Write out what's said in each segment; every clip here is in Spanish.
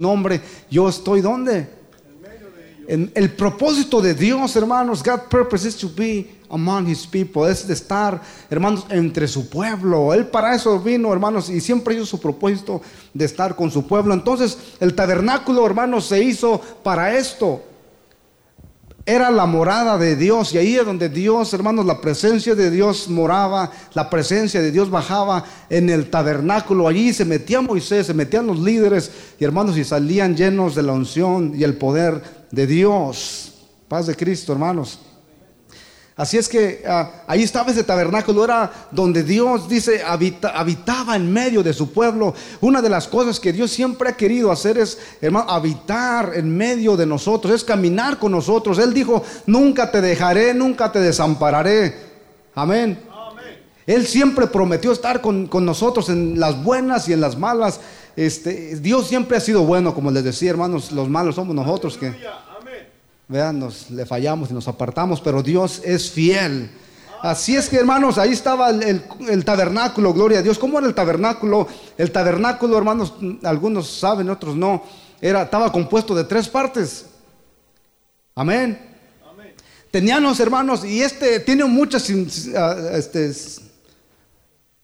nombre, yo estoy donde? En el propósito de Dios, hermanos, God purpose is to be among his people, es de estar, hermanos, entre su pueblo. Él para eso vino, hermanos, y siempre hizo su propósito de estar con su pueblo. Entonces, el tabernáculo, hermanos, se hizo para esto era la morada de Dios y ahí es donde Dios, hermanos, la presencia de Dios moraba, la presencia de Dios bajaba en el tabernáculo. Allí se metía Moisés, se metían los líderes y hermanos y salían llenos de la unción y el poder de Dios. Paz de Cristo, hermanos. Así es que ah, ahí estaba ese tabernáculo, era donde Dios dice habitaba en medio de su pueblo. Una de las cosas que Dios siempre ha querido hacer es, hermano, habitar en medio de nosotros, es caminar con nosotros. Él dijo, nunca te dejaré, nunca te desampararé. Amén. Él siempre prometió estar con, nosotros en las buenas y en las malas. Este, Dios siempre ha sido bueno, como les decía, hermanos, los malos somos nosotros que Vean, nos le fallamos y nos apartamos, pero Dios es fiel. Así es que hermanos, ahí estaba el, tabernáculo, gloria a Dios. ¿Cómo era el tabernáculo? El tabernáculo, hermanos, algunos saben, otros no. Era, estaba compuesto de tres partes. Amén. Tenían los hermanos, y este tiene muchas ah, este,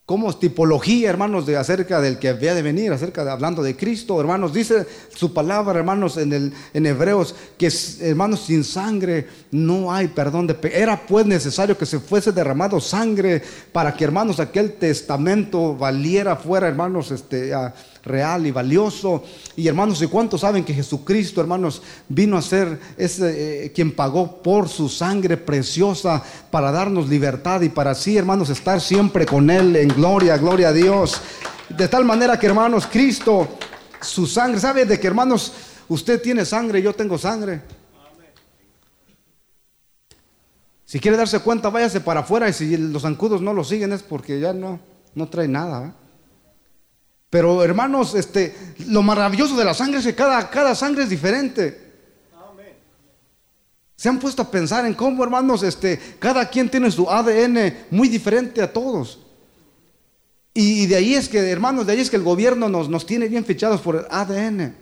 como tipología, hermanos, de acerca del que había de venir, acerca de hablando de Cristo, hermanos, dice su palabra, hermanos, en el en Hebreos que hermanos sin sangre no hay perdón de Era pues necesario que se fuese derramado sangre para que, hermanos, aquel testamento valiera fuera, hermanos, este real y valioso. Y hermanos, ¿y cuántos saben que Jesucristo, hermanos, vino a ser ese eh, quien pagó por su sangre preciosa para darnos libertad y para así, hermanos, estar siempre con Él en gloria, gloria a Dios. De tal manera que, hermanos, Cristo, su sangre, ¿sabe de que, hermanos, usted tiene sangre, yo tengo sangre? Si quiere darse cuenta, váyase para afuera y si los zancudos no lo siguen es porque ya no, no trae nada. Pero hermanos, este, lo maravilloso de la sangre es que cada, cada sangre es diferente. Se han puesto a pensar en cómo, hermanos, este, cada quien tiene su ADN muy diferente a todos. Y, de ahí es que, hermanos, de ahí es que el gobierno nos, nos tiene bien fichados por el ADN.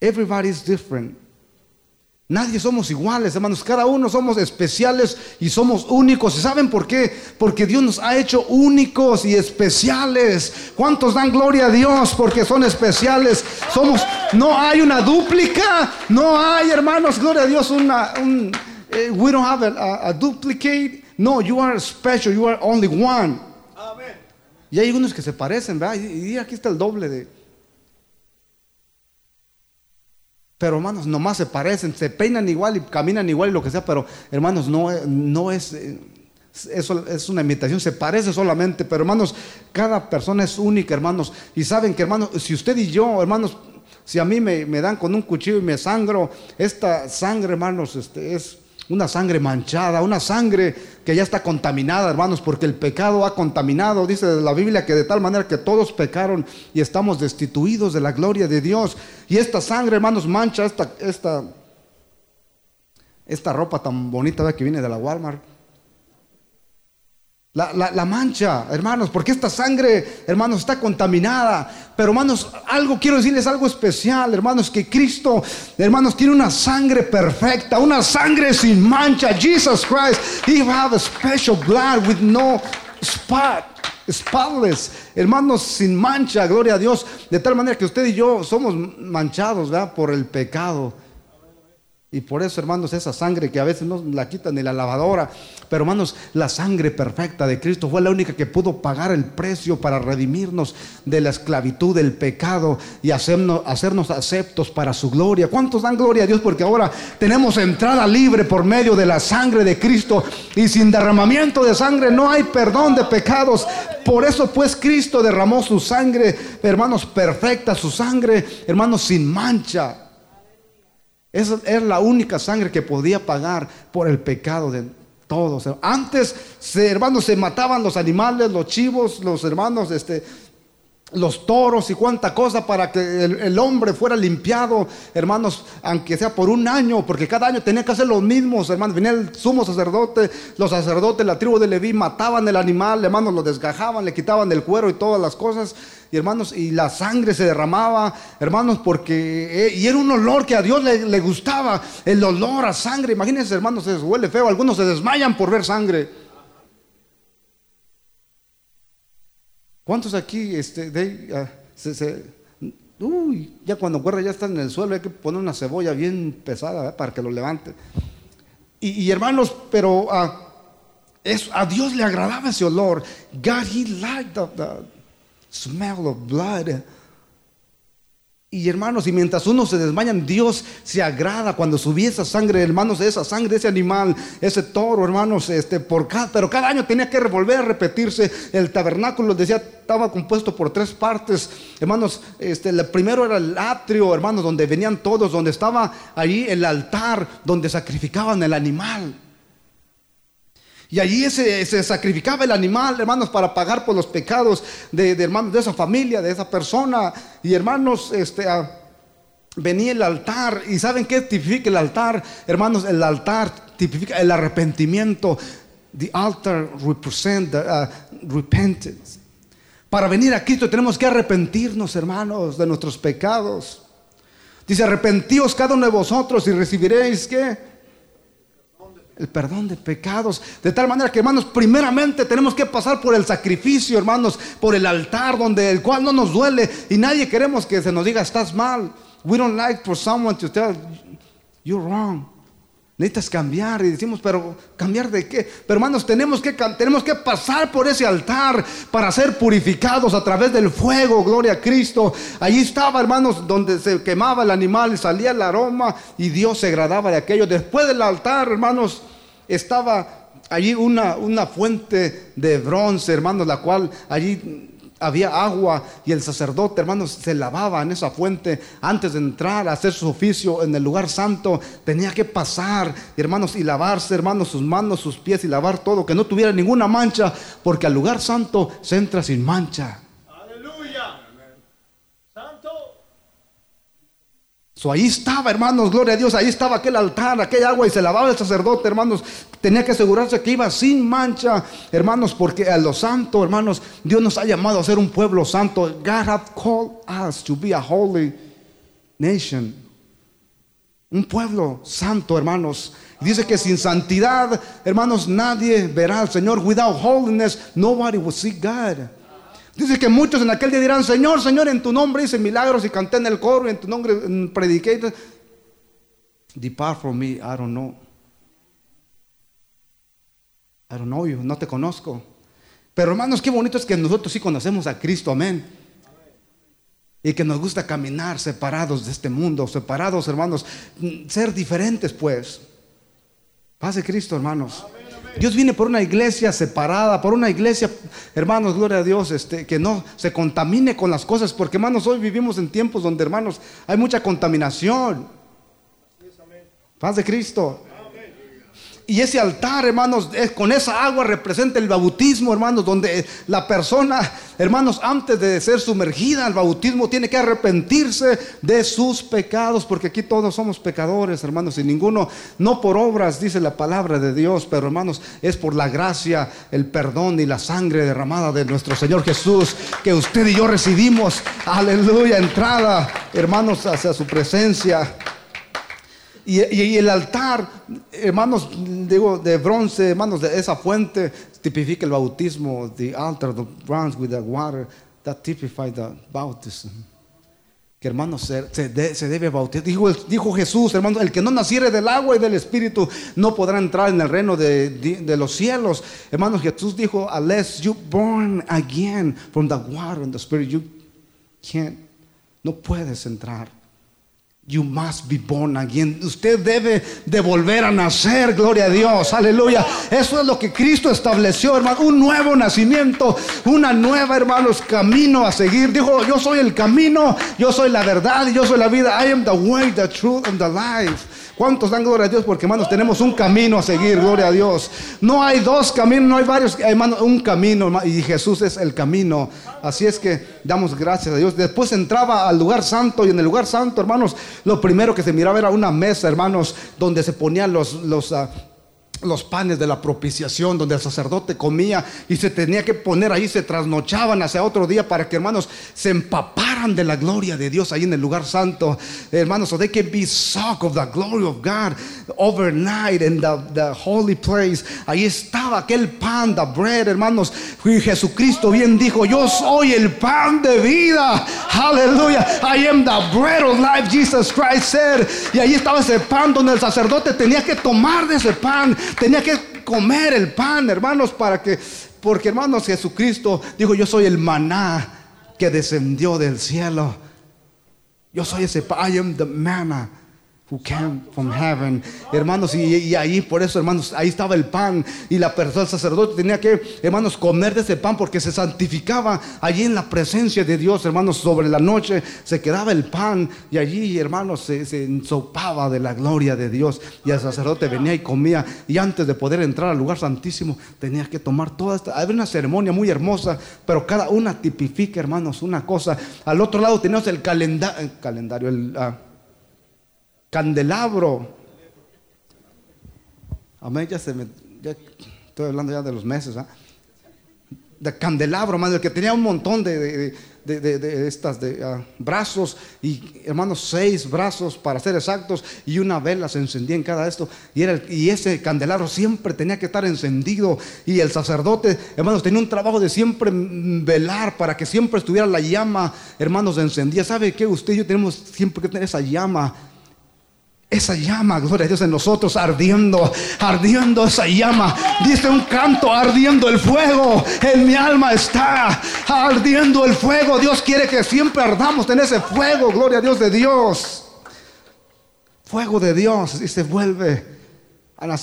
Everybody is different. Nadie somos iguales, hermanos. Cada uno somos especiales y somos únicos. ¿Y saben por qué? Porque Dios nos ha hecho únicos y especiales. ¿Cuántos dan gloria a Dios porque son especiales? Somos, no hay una dúplica, no hay, hermanos, gloria a Dios, una, un, eh, we don't have a, duplicate. No, you are special, you are only one. Y hay unos que se parecen, ¿verdad? y aquí está el doble de, Pero hermanos, nomás se parecen, se peinan igual y caminan igual y lo que sea, pero hermanos, no, no es, eso es una imitación, se parece solamente, pero hermanos, cada persona es única, hermanos. Y saben que, hermanos, si usted y yo, hermanos, si a mí me, me dan con un cuchillo y me sangro, esta sangre, hermanos, este, es una sangre manchada, una sangre que ya está contaminada, hermanos, porque el pecado ha contaminado. Dice la Biblia que de tal manera que todos pecaron y estamos destituidos de la gloria de Dios. Y esta sangre, hermanos, mancha esta, esta, esta ropa tan bonita que viene de la Walmart. La, mancha, hermanos, porque esta sangre, hermanos, está contaminada. Pero, hermanos, algo quiero decirles, algo especial, hermanos, que Cristo, hermanos, tiene una sangre perfecta, una sangre sin mancha. Jesus Christ, He have a special blood with no spot. Spotless, hermanos, sin mancha, gloria a Dios. De tal manera que usted y yo somos manchados, ¿verdad? Por el pecado. Y por eso, hermanos, esa sangre que a veces no la quitan ni la lavadora. Pero, hermanos, la sangre perfecta de Cristo fue la única que pudo pagar el precio para redimirnos de la esclavitud del pecado y hacernos, hacernos aceptos para su gloria. ¿Cuántos dan gloria a Dios? Porque ahora tenemos entrada libre por medio de la sangre de Cristo. Y sin derramamiento de sangre no hay perdón de pecados. Por eso, pues, Cristo derramó su sangre, hermanos, perfecta, su sangre, hermanos, sin mancha esa era la única sangre que podía pagar por el pecado de todos. Antes, hermanos, se mataban los animales, los chivos, los hermanos, este, los toros y cuánta cosa para que el, hombre fuera limpiado, hermanos, aunque sea por un año, porque cada año tenía que hacer los mismos, hermanos. Venía el sumo sacerdote, los sacerdotes, la tribu de Leví mataban el animal, hermanos, lo desgajaban, le quitaban el cuero y todas las cosas, y hermanos, y la sangre se derramaba, hermanos, porque, eh, y era un olor que a Dios le, gustaba, el olor a sangre. Imagínense, hermanos, se huele feo, algunos se desmayan por ver sangre. ¿Cuántos aquí este, ah, uy, ya cuando guarda ya está en el suelo hay que poner una cebolla bien pesada para que lo levante? Y, hermanos, pero ah, a Dios le agradaba ese olor. God, He liked the smell of blood. Y hermanos, y mientras uno se desmayan, Dios se agrada cuando subía esa sangre, hermanos, esa sangre ese animal, ese toro, hermanos, este, por cada, pero cada año tenía que volver a repetirse. El tabernáculo, decía, estaba compuesto por tres partes, hermanos. Este, el primero era el atrio, hermanos, donde venían todos, donde estaba ahí el altar, donde sacrificaban el animal. Y allí se, sacrificaba el animal, hermanos, para pagar por los pecados de, hermanos de esa familia, de esa persona. Y hermanos, este, ah, venía el altar. ¿Y saben qué tipifica el altar? Hermanos, el altar tipifica el arrepentimiento. The altar represents the, uh, repentance. Para venir a Cristo tenemos que arrepentirnos, hermanos, de nuestros pecados. Dice, arrepentíos cada uno de vosotros y recibiréis qué? El perdón de pecados. De tal manera que, hermanos, primeramente tenemos que pasar por el sacrificio, hermanos, por el altar, donde el cual no nos duele. Y nadie queremos que se nos diga, estás mal. We don't like for someone to tell, you're wrong. Necesitas cambiar y decimos, pero cambiar de qué? Pero hermanos, tenemos que, tenemos que pasar por ese altar para ser purificados a través del fuego, gloria a Cristo. Allí estaba, hermanos, donde se quemaba el animal salía el aroma y Dios se agradaba de aquello. Después del altar, hermanos, estaba allí una, una fuente de bronce, hermanos, la cual allí había agua y el sacerdote, hermanos, se lavaba en esa fuente antes de entrar a hacer su oficio en el lugar santo. Tenía que pasar, hermanos, y lavarse, hermanos, sus manos, sus pies y lavar todo, que no tuviera ninguna mancha, porque al lugar santo se entra sin mancha. Ahí estaba, hermanos, gloria a Dios, ahí estaba aquel altar, aquella agua y se lavaba el sacerdote, hermanos. Tenía que asegurarse que iba sin mancha, hermanos, porque a los santos, hermanos, Dios nos ha llamado a ser un pueblo santo. God has called us to be a holy nation. Un pueblo santo, hermanos. Dice que sin santidad, hermanos, nadie verá al Señor. Without holiness, nobody will see God. Dice que muchos en aquel día dirán, Señor, Señor, en tu nombre hice milagros y canté en el coro, en tu nombre prediqué. Depart from me, I don't know. I don't know you, no te conozco. Pero hermanos, qué bonito es que nosotros sí conocemos a Cristo, amén. Y que nos gusta caminar separados de este mundo, separados, hermanos, ser diferentes, pues. Paz de Cristo, hermanos. Dios viene por una iglesia separada, por una iglesia, hermanos, gloria a Dios, este, que no se contamine con las cosas, porque hermanos, hoy vivimos en tiempos donde, hermanos, hay mucha contaminación. Paz de Cristo. Y ese altar, hermanos, con esa agua representa el bautismo, hermanos, donde la persona, hermanos, antes de ser sumergida al bautismo, tiene que arrepentirse de sus pecados, porque aquí todos somos pecadores, hermanos, y ninguno, no por obras, dice la palabra de Dios, pero hermanos, es por la gracia, el perdón y la sangre derramada de nuestro Señor Jesús, que usted y yo recibimos, aleluya, entrada, hermanos, hacia su presencia. Y, el altar, hermanos, digo, de bronce, hermanos, de esa fuente, tipifica el bautismo. The altar, the bronze with the water, that typifies the baptism. Que hermanos, se, se, debe bautizar. Dijo, Jesús, hermanos, el que no naciere del agua y del espíritu no podrá entrar en el reino de, de, los cielos. Hermanos, Jesús dijo, unless you born again from the water and the spirit, you can't, no puedes entrar. You must be born again. Usted debe de volver a nacer, gloria a Dios, aleluya. Eso es lo que Cristo estableció, hermano. Un nuevo nacimiento, una nueva, hermanos, camino a seguir. Dijo, yo soy el camino, yo soy la verdad yo soy la vida. I am the way, the truth and the life. ¿Cuántos dan gloria a Dios? Porque hermanos tenemos un camino a seguir, gloria a Dios. No hay dos caminos, no hay varios, hermanos, un camino y Jesús es el camino. Así es que damos gracias a Dios. Después entraba al lugar santo y en el lugar santo, hermanos, lo primero que se miraba era una mesa, hermanos, donde se ponían los, los ah, los panes de la propiciación donde el sacerdote comía y se tenía que poner ahí, se trasnochaban hacia otro día para que hermanos se empaparan de la gloria de Dios ahí en el lugar santo. Hermanos, so they can be soaked of the glory of God overnight in the, holy place. Ahí estaba aquel pan, the bread, hermanos. Y Jesucristo bien dijo, yo soy el pan de vida. Aleluya. I am the bread of life, Jesus Christ said. Y ahí estaba ese pan donde el sacerdote tenía que tomar de ese pan Tenía que comer el pan, hermanos, para que, porque hermanos, Jesucristo dijo, yo soy el maná que descendió del cielo. Yo soy ese pan, I am the manna who came from heaven. Hermanos, y, ahí por eso, hermanos, ahí estaba el pan. Y la persona, el sacerdote tenía que, hermanos, comer de ese pan porque se santificaba allí en la presencia de Dios, hermanos, sobre la noche se quedaba el pan y allí, hermanos, se, se ensopaba de la gloria de Dios. Y el sacerdote venía y comía. Y antes de poder entrar al lugar santísimo, tenía que tomar toda esta. Había una ceremonia muy hermosa, pero cada una tipifica, hermanos, una cosa. Al otro lado teníamos el, calendario, el. Ah, candelabro. Amén, ya se me, estoy hablando ya de los meses, ¿ah? De candelabro, hermano, el que tenía un montón de, de, estas de ah, brazos y hermanos seis brazos para ser exactos y una vela se encendía en cada esto y era y ese candelabro siempre tenía que estar encendido. Y el sacerdote hermanos tenía un trabajo de siempre velar para que siempre estuviera la llama hermanos encendida sabe que usted y yo tenemos siempre que tener esa llama esa llama, gloria a Dios, en nosotros ardiendo, ardiendo esa llama. Dice un canto, ardiendo el fuego. En mi alma está ardiendo el fuego. Dios quiere que siempre ardamos en ese fuego, gloria a Dios de Dios. Fuego de Dios y se vuelve.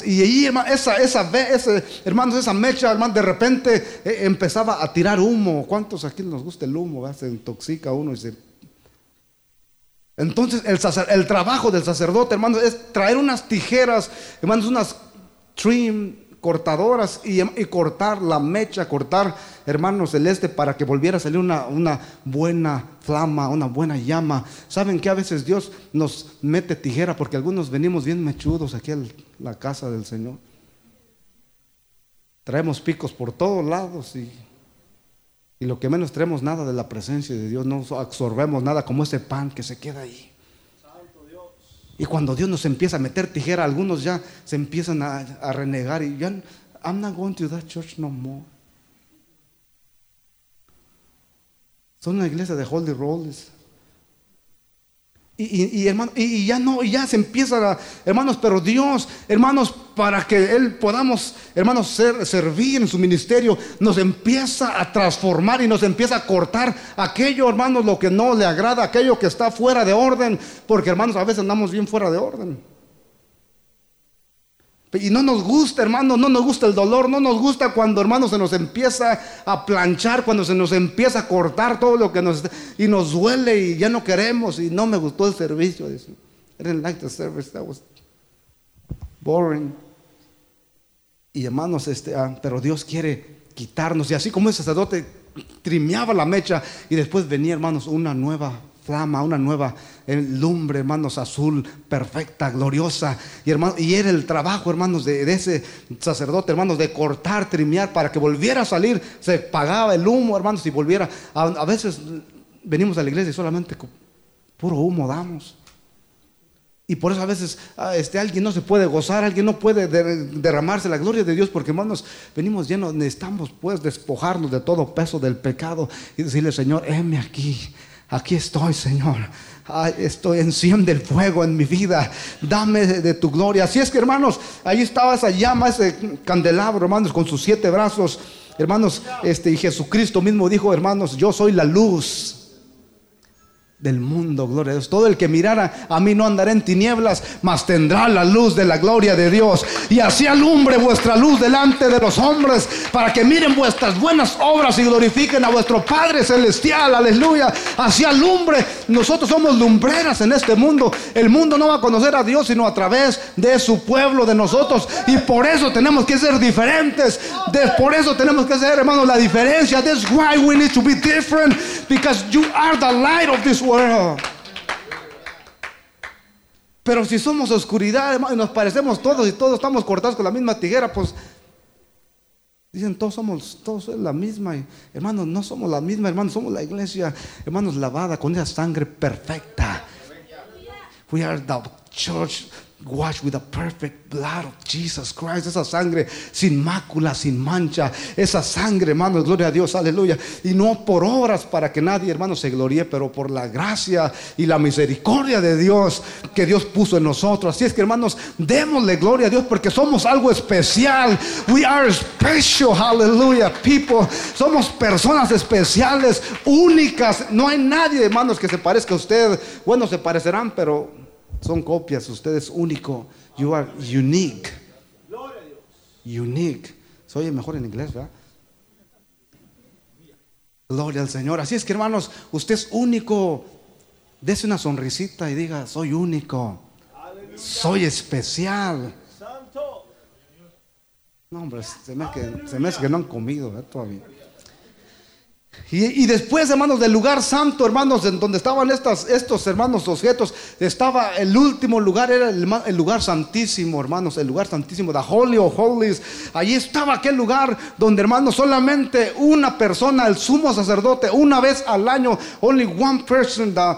Y ahí, esa, esa, ese, hermanos, esa mecha, hermano, de repente eh, empezaba a tirar humo. ¿Cuántos aquí nos gusta el humo? Se intoxica uno y se entonces el, trabajo del sacerdote, hermanos, es traer unas tijeras, hermanos, unas trim cortadoras y, cortar la mecha, cortar, hermanos, celeste para que volviera a salir una, una, buena flama, una buena llama. ¿Saben que a veces Dios nos mete tijera porque algunos venimos bien mechudos aquí a la casa del Señor? Traemos picos por todos lados y y lo que menos traemos nada de la presencia de Dios, no absorbemos nada como ese pan que se queda ahí. Y cuando Dios nos empieza a meter tijera, algunos ya se empiezan a, renegar y ya, I'm not going to that church no more. Son una iglesia de Holy Rolls. Y, hermano, y, ya no, y ya se empieza, hermanos, pero Dios, hermanos, para que Él podamos, hermanos, ser, servir en su ministerio, nos empieza a transformar y nos empieza a cortar aquello, hermanos, lo que no le agrada, aquello que está fuera de orden, porque hermanos, a veces andamos bien fuera de orden. Y no nos gusta, hermano, no nos gusta el dolor, no nos gusta cuando, hermano, se nos empieza a planchar, cuando se nos empieza a cortar todo lo que nos y nos duele y ya no queremos y no me gustó el servicio. I didn't like the service, that was boring. Y hermanos, este, ah, pero Dios quiere quitarnos y así como el sacerdote trimeaba la mecha y después venía, hermanos, una nueva flama, una nueva eh, lumbre, hermanos, azul, perfecta, gloriosa. Y, y era el trabajo, hermanos, de, ese sacerdote, hermanos, de cortar, trimear para que volviera a salir. Se pagaba el humo, hermanos, y volviera. A, veces venimos a la iglesia y solamente puro humo damos. Y por eso a veces ah, este, alguien no se puede gozar, alguien no puede derramarse la gloria de Dios, porque hermanos, venimos llenos, necesitamos pues despojarnos de todo peso del pecado y decirle, Señor, heme aquí, aquí estoy, Señor. estoy, enciende el fuego en mi vida. Dame de, tu gloria. Así es que, hermanos, ahí estaba esa llama, ese candelabro, hermanos, con sus siete brazos. Hermanos, este, y Jesucristo mismo dijo, hermanos, yo soy la luz del mundo, gloria a Dios. Todo el que mirara a mí no andará en tinieblas, mas tendrá la luz de la gloria de Dios. Y así alumbre vuestra luz delante de los hombres, para que miren vuestras buenas obras y glorifiquen a vuestro Padre Celestial, aleluya. Así alumbre, nosotros somos lumbreras en este mundo. El mundo no va a conocer a Dios sino a través de su pueblo, de nosotros. Y por eso tenemos que ser diferentes. por eso tenemos que ser, hermanos, la diferencia. That's why we need to be different, because you are the light of this world. Pero si somos oscuridad, y nos parecemos todos y todos estamos cortados con la misma tijera, pues dicen todos somos, todos es la misma. hermanos, no somos la misma, hermanos, somos la iglesia, hermanos, lavada con esa sangre perfecta. We are the church Wash with the perfect blood of Jesus Christ. Esa sangre sin mácula, sin mancha. Esa sangre, hermanos, gloria a Dios, aleluya. Y no por obras para que nadie, hermano, se gloríe, pero por la gracia y la misericordia de Dios que Dios puso en nosotros. Así es que, hermanos, démosle gloria a Dios porque somos algo especial. We are special, hallelujah, people. Somos personas especiales, únicas. No hay nadie, hermanos, que se parezca a usted. Bueno, se parecerán, pero son copias, usted es único. You are unique. Unique. Se oye mejor en inglés, ¿verdad? Gloria al Señor. Así es que hermanos, usted es único. Dese una sonrisita y diga, soy único. Soy especial. No, hombre, se me, hace que no han comido ¿eh? todavía. Y, después, hermanos, del lugar santo, hermanos, en donde estaban estos hermanos objetos, estaba el último lugar, era el, lugar santísimo, hermanos, el lugar santísimo, the Holy of Holies. Allí estaba aquel lugar donde, hermanos, solamente una persona, el sumo sacerdote, una vez al año, only one person, the,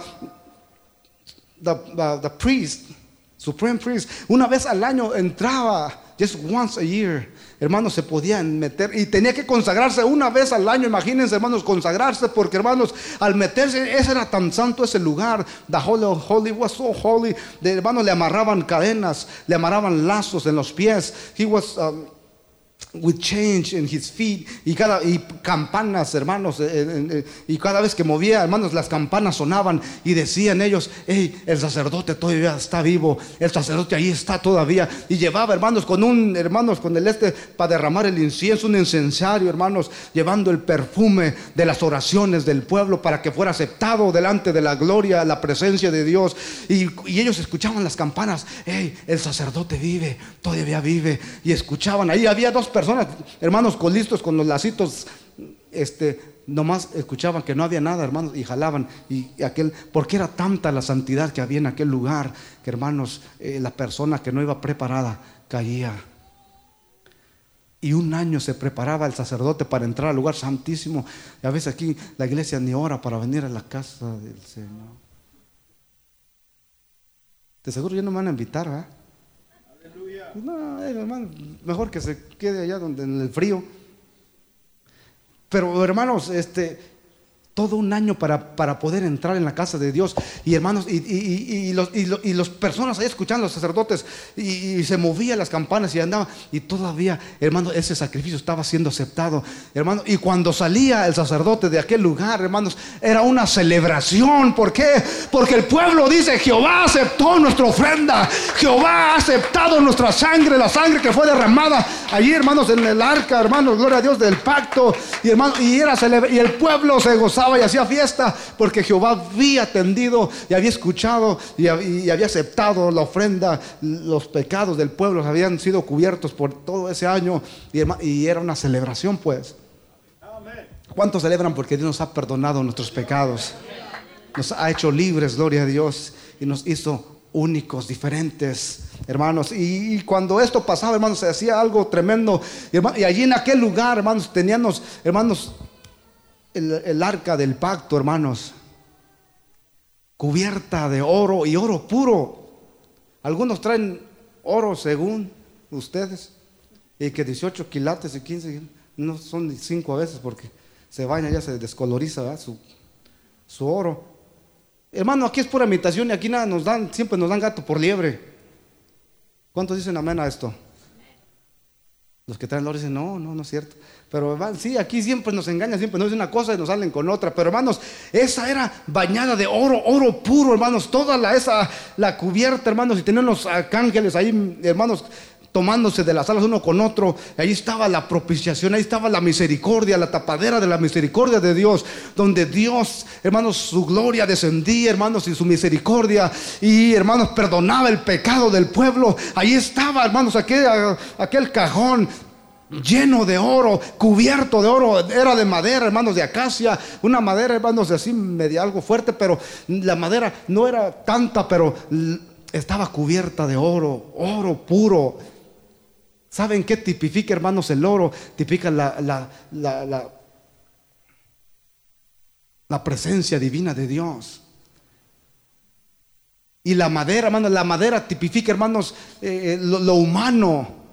the, the priest, supreme priest, una vez al año entraba, just once a year hermanos, se podían meter y tenía que consagrarse una vez al año. Imagínense, hermanos, consagrarse, porque hermanos, al meterse, ese era tan santo ese lugar. The holy, holy was so holy. De hermanos, le amarraban cadenas, le amarraban lazos en los pies. He was. Um, with change in his feet. Y cada y campanas hermanos eh, eh, eh, y cada vez que movía hermanos las campanas sonaban y decían ellos hey el sacerdote todavía está vivo el sacerdote ahí está todavía y llevaba hermanos con un hermanos con el este para derramar el incienso un incensario hermanos llevando el perfume de las oraciones del pueblo para que fuera aceptado delante de la gloria la presencia de Dios. Y, y ellos escuchaban las campanas hey el sacerdote vive todavía vive y escuchaban ahí había dos personas hermanos, con listos, con los lacitos, este, nomás escuchaban que no había nada, hermanos, y jalaban. Y, aquel, porque era tanta la santidad que había en aquel lugar, que hermanos, eh, la persona que no iba preparada caía. Y un año se preparaba el sacerdote para entrar al lugar santísimo. Y a veces aquí la iglesia ni ora para venir a la casa del Señor. De seguro ya no me van a invitar, ¿verdad? No, eh, hermano, mejor que se quede allá donde en el frío. Pero hermanos, este, todo un año para, para, poder entrar en la casa de Dios. Y hermanos, y, y, y, los, y, los personas ahí escuchando, los sacerdotes, y, se movían las campanas y andaban. Y todavía, hermanos, ese sacrificio estaba siendo aceptado. Hermano, y cuando salía el sacerdote de aquel lugar, hermanos, era una celebración. ¿Por qué? Porque el pueblo dice, Jehová aceptó nuestra ofrenda. Jehová ha aceptado nuestra sangre, la sangre que fue derramada allí, hermanos, en el arca, hermanos, gloria a Dios del pacto. Y hermanos, y, era y el pueblo se gozaba y hacía fiesta porque Jehová había atendido y había escuchado y, había aceptado la ofrenda. Los pecados del pueblo habían sido cubiertos por todo ese año y, era una celebración pues. ¿Cuántos celebran porque Dios nos ha perdonado nuestros pecados? Nos ha hecho libres, gloria a Dios, y nos hizo únicos, diferentes, hermanos. Y, cuando esto pasaba, hermanos, se hacía algo tremendo. Y, allí en aquel lugar, hermanos, teníamos, hermanos, el, arca del pacto, hermanos, cubierta de oro y oro puro. Algunos traen oro según ustedes, y que 18 quilates y 15, no son 5 a veces porque se baña, ya se descoloriza su, su oro. Hermano, aquí es pura imitación y aquí nada nos dan, siempre nos dan gato por liebre. ¿Cuántos dicen amén a esto? Los que traen oro dicen, no, no, no es cierto. Pero sí, aquí siempre nos engañan, siempre nos dicen una cosa y nos salen con otra. Pero hermanos, esa era bañada de oro, oro puro, hermanos. Toda la, esa, la cubierta, hermanos, y tenían los arcángeles ahí, hermanos, tomándose de las alas uno con otro. Ahí estaba la propiciación, ahí estaba la misericordia, la tapadera de la misericordia de Dios, donde Dios, hermanos, su gloria descendía, hermanos, y su misericordia, y hermanos, perdonaba el pecado del pueblo. Ahí estaba, hermanos, aquel, aquel cajón lleno de oro, cubierto de oro, era de madera, hermanos, de acacia, una madera, hermanos, así media algo fuerte, pero la madera no era tanta, pero estaba cubierta de oro, oro puro. ¿Saben qué tipifica, hermanos, el oro? Tipifica la, la, la, la, presencia divina de Dios. Y la madera, hermanos, la madera tipifica, hermanos, eh, eh, lo humano.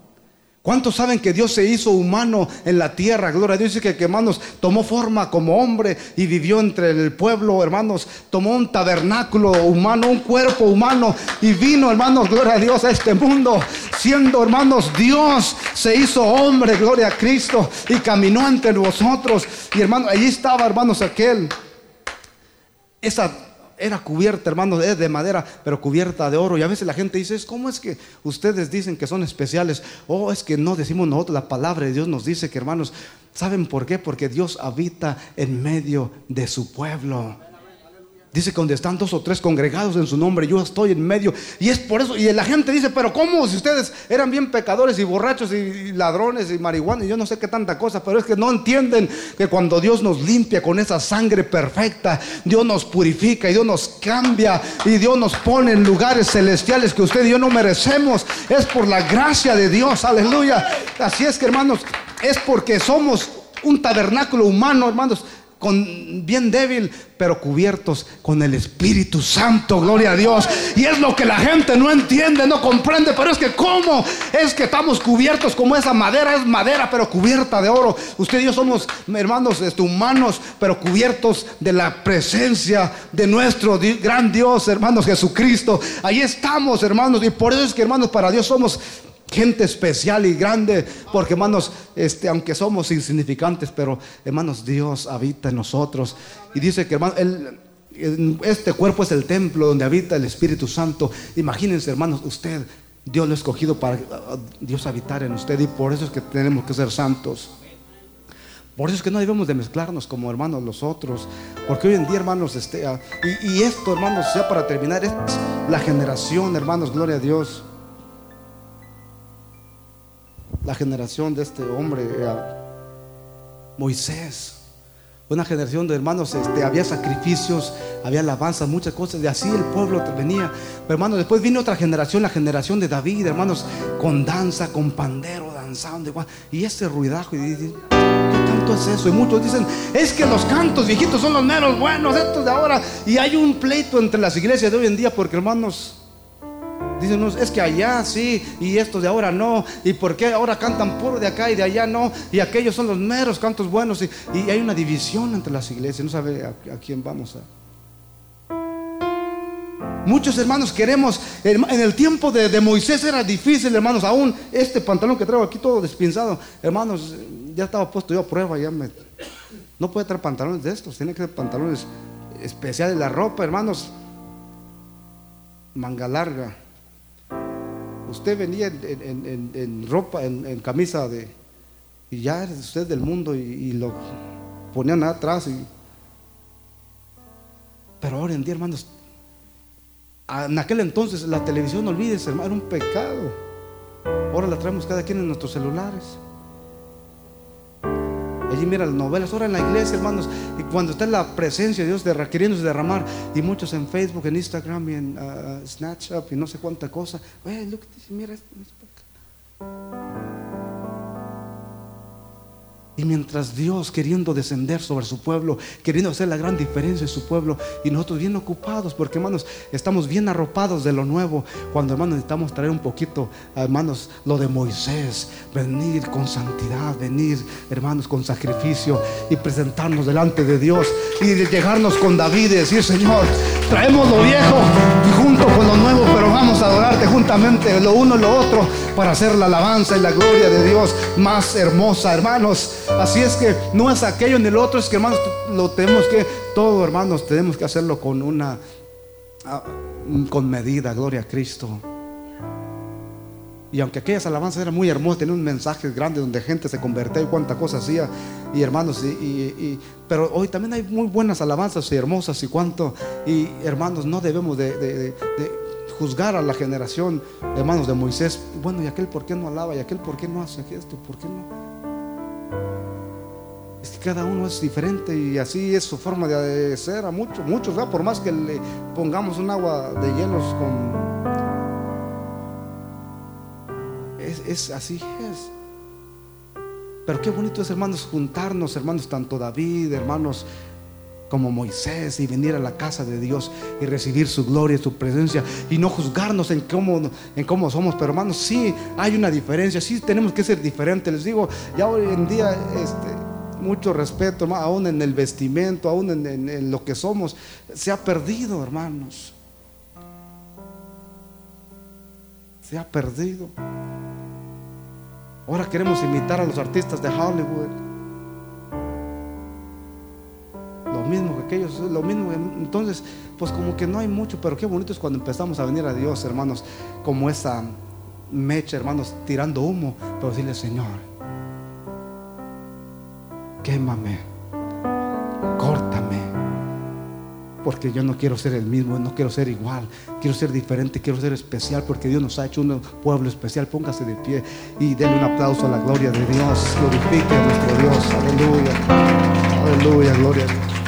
¿Cuántos saben que Dios se hizo humano en la tierra? Gloria a Dios. Dice que, hermanos, tomó forma como hombre y vivió entre el pueblo, hermanos. Tomó un tabernáculo humano, un cuerpo humano y vino, hermanos, gloria a Dios, a este mundo. Siendo, hermanos, Dios se hizo hombre, gloria a Cristo, y caminó entre vosotros. Y, hermanos, allí estaba, hermanos, aquel. Esa era cubierta, hermanos, de madera, pero cubierta de oro. Y a veces la gente dice, ¿cómo es que ustedes dicen que son especiales? Oh, es que no decimos nosotros, la palabra de Dios nos dice que, hermanos, ¿saben por qué? Porque Dios habita en medio de su pueblo. Dice que donde están dos o tres congregados en su nombre, yo estoy en medio. Y es por eso, y la gente dice, pero ¿cómo? Si ustedes eran bien pecadores y borrachos y, ladrones y marihuana y yo no sé qué tanta cosa, pero es que no entienden que cuando Dios nos limpia con esa sangre perfecta, Dios nos purifica y Dios nos cambia y Dios nos pone en lugares celestiales que usted y yo no merecemos. Es por la gracia de Dios, aleluya. Así es que hermanos, es porque somos un tabernáculo humano, hermanos con, bien débil, pero cubiertos con el Espíritu Santo, gloria a Dios. Y es lo que la gente no entiende, no comprende, pero es que cómo es que estamos cubiertos como esa madera, es madera, pero cubierta de oro. Usted y yo somos hermanos este, humanos, pero cubiertos de la presencia de nuestro gran Dios, hermanos Jesucristo. Ahí estamos, hermanos, y por eso es que, hermanos, para Dios somos gente especial y grande, porque hermanos, este, aunque somos insignificantes, pero hermanos, Dios habita en nosotros. Y dice que hermanos, este cuerpo es el templo donde habita el Espíritu Santo. Imagínense, hermanos, usted, Dios lo ha escogido para uh, Dios habitar en usted y por eso es que tenemos que ser santos. Por eso es que no debemos de mezclarnos como hermanos los otros. Porque hoy en día, hermanos, este, uh, y, y esto, hermanos, ya para terminar, es la generación, hermanos, gloria a Dios la generación de este hombre, Moisés. Una generación de hermanos, este, había sacrificios, había alabanzas, muchas cosas, y así el pueblo venía. Pero hermanos, después vino otra generación, la generación de David, hermanos, con danza, con pandero, danzando. Y ese ruidajo, y ¿qué tanto es eso? Y muchos dicen, es que los cantos viejitos son los menos buenos, estos de ahora. Y hay un pleito entre las iglesias de hoy en día, porque hermanos, Dicen, es que allá sí, y estos de ahora no. ¿Y por qué ahora cantan puro de acá y de allá no? Y aquellos son los meros cantos buenos. Y, hay una división entre las iglesias. No sabe a, quién vamos a. Muchos hermanos queremos, en el tiempo de, Moisés era difícil, hermanos, aún este pantalón que traigo aquí todo despinzado, hermanos, ya estaba puesto yo a prueba, ya no puede traer pantalones de estos, tiene que ser pantalones especiales, la ropa, hermanos, manga larga, Usted venía en, ropa, en, camisa de... Y ya eres usted del mundo y, lo ponían atrás. Pero ahora en día, hermanos, en aquel entonces la televisión, no olvides, hermano, era un pecado. Ahora la traemos cada quien en nuestros celulares. Allí mira las novelas, ahora en la iglesia, hermanos, y cuando está en la presencia de Dios de, queriéndose derramar, y muchos en Facebook, en Instagram y en uh, Snapchat y no sé cuánta cosa, look, mira esto. Y mientras Dios queriendo descender sobre su pueblo, queriendo hacer la gran diferencia en su pueblo, y nosotros bien ocupados, porque hermanos, estamos bien arropados de lo nuevo, cuando hermanos necesitamos traer un poquito, hermanos, lo de Moisés, venir con santidad, venir, hermanos, con sacrificio y presentarnos delante de Dios y llegarnos con David y decir, Señor, traemos lo viejo con lo nuevo, pero vamos a adorarte juntamente lo uno y lo otro para hacer la alabanza y la gloria de Dios más hermosa, hermanos. Así es que no es aquello ni lo otro, es que hermanos, lo tenemos que, todo hermanos, tenemos que hacerlo con una, ah, con medida, gloria a Cristo. Y aunque aquellas alabanzas eran muy hermosas, tenían un mensaje grande donde gente se convertía y cuánta cosa hacía. Y hermanos, y, pero hoy también hay muy buenas alabanzas y hermosas y cuánto. Y hermanos, no debemos de, juzgar a la generación, hermanos, de Moisés. Bueno, y aquel por qué no alaba, y aquel por qué no hace esto, por qué no. Es que cada uno es diferente y así es su forma de ser a muchos, muchos, por más que le pongamos un agua de hielos con es, así es. Pero qué bonito es, hermanos, juntarnos, hermanos, tanto David, hermanos, como Moisés, y venir a la casa de Dios y recibir su gloria, su presencia, y no juzgarnos en cómo, en cómo somos. Pero hermanos, sí hay una diferencia, sí tenemos que ser diferentes. Les digo, ya hoy en día, este, mucho respeto, aún en el vestimento, aún en lo que somos, se ha perdido, hermanos. Se ha perdido. Ahora queremos imitar a los artistas de Hollywood. Lo mismo que aquellos, lo mismo. Entonces, pues como que no hay mucho, pero qué bonito es cuando empezamos a venir a Dios, hermanos, como esa mecha, hermanos, tirando humo, pero decirle, Señor, quémame, porque yo no quiero ser el mismo, no quiero ser igual, quiero ser diferente, quiero ser especial, porque Dios nos ha hecho un pueblo especial. Póngase de pie y denle un aplauso a la gloria de Dios. Glorifique a nuestro Dios. Aleluya. Aleluya, gloria a Dios.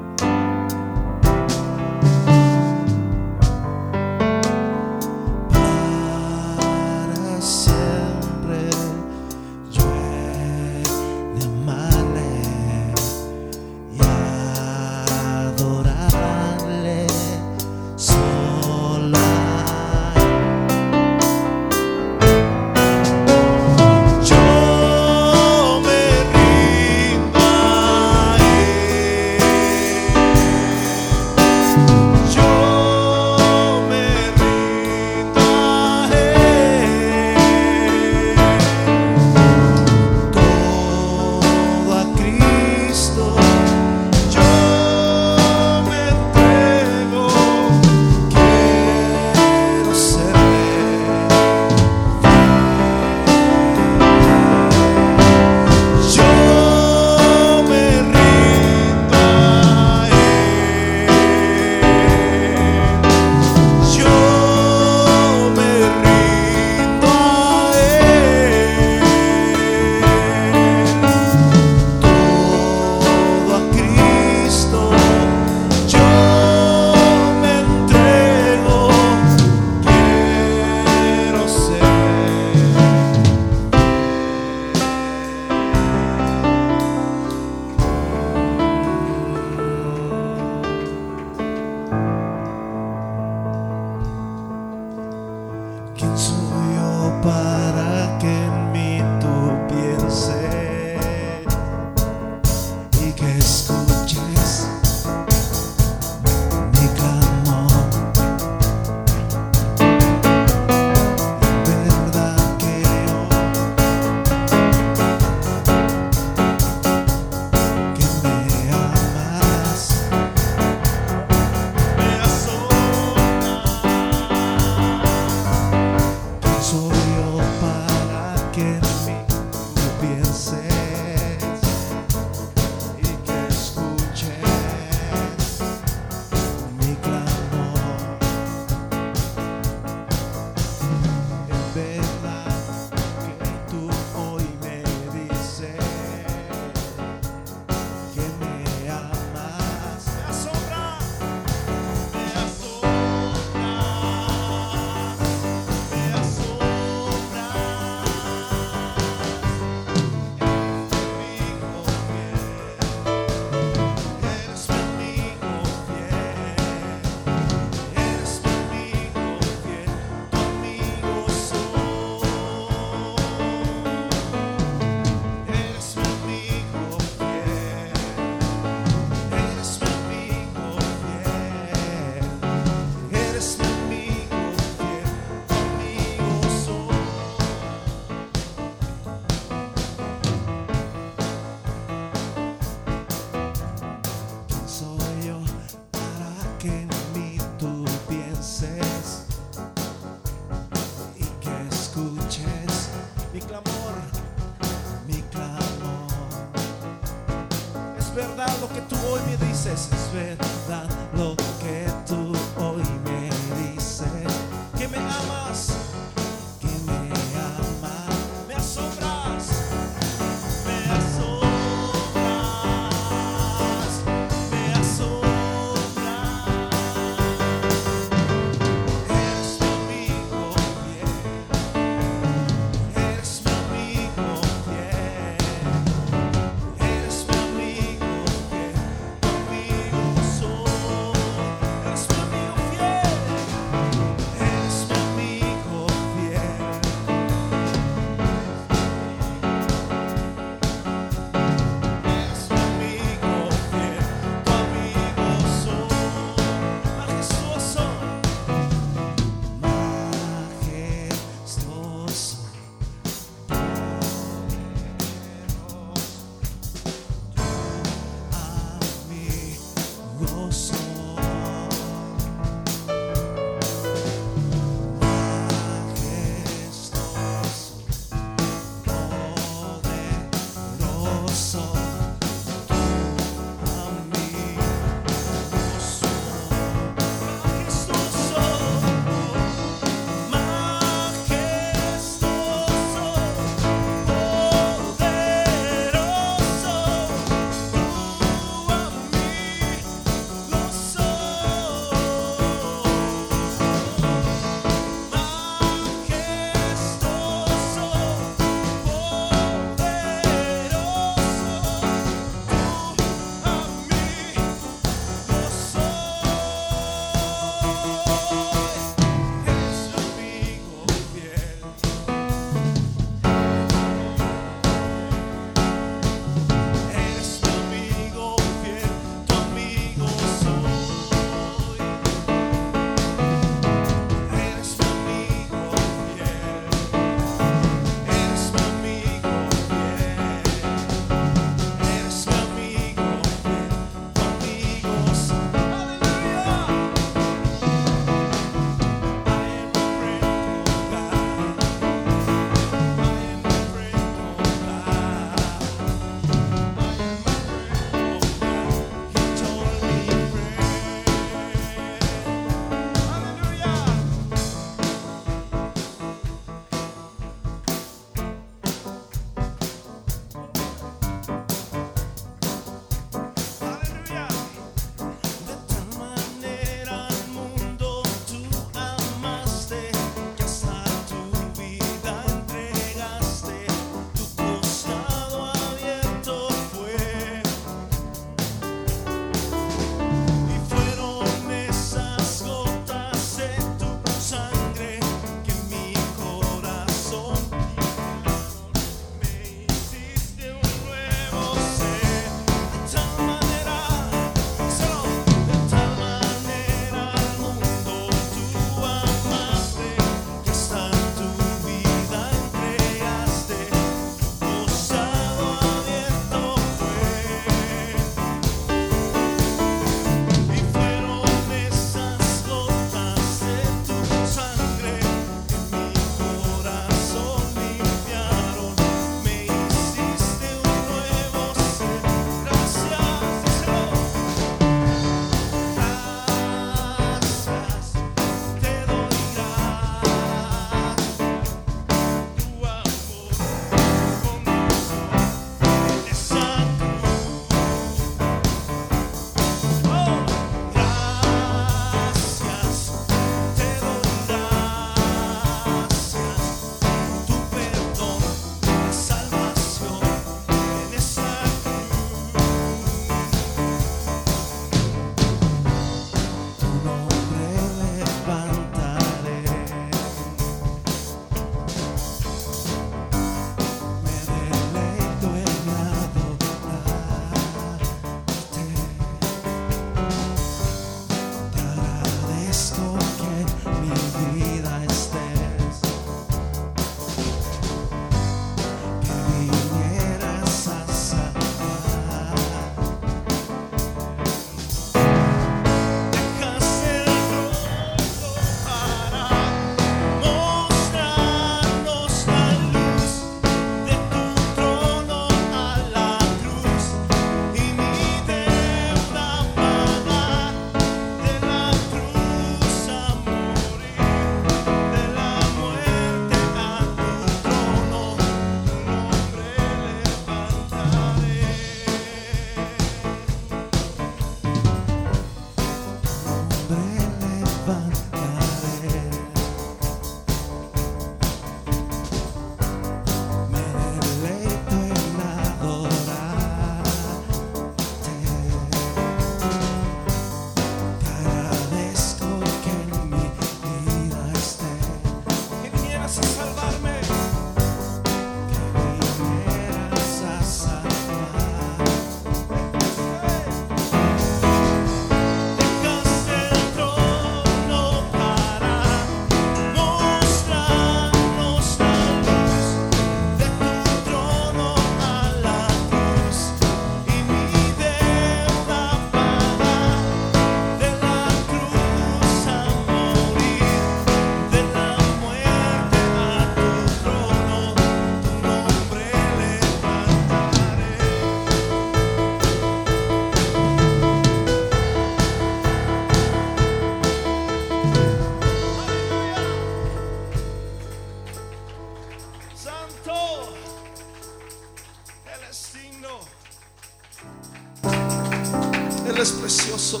eres precioso.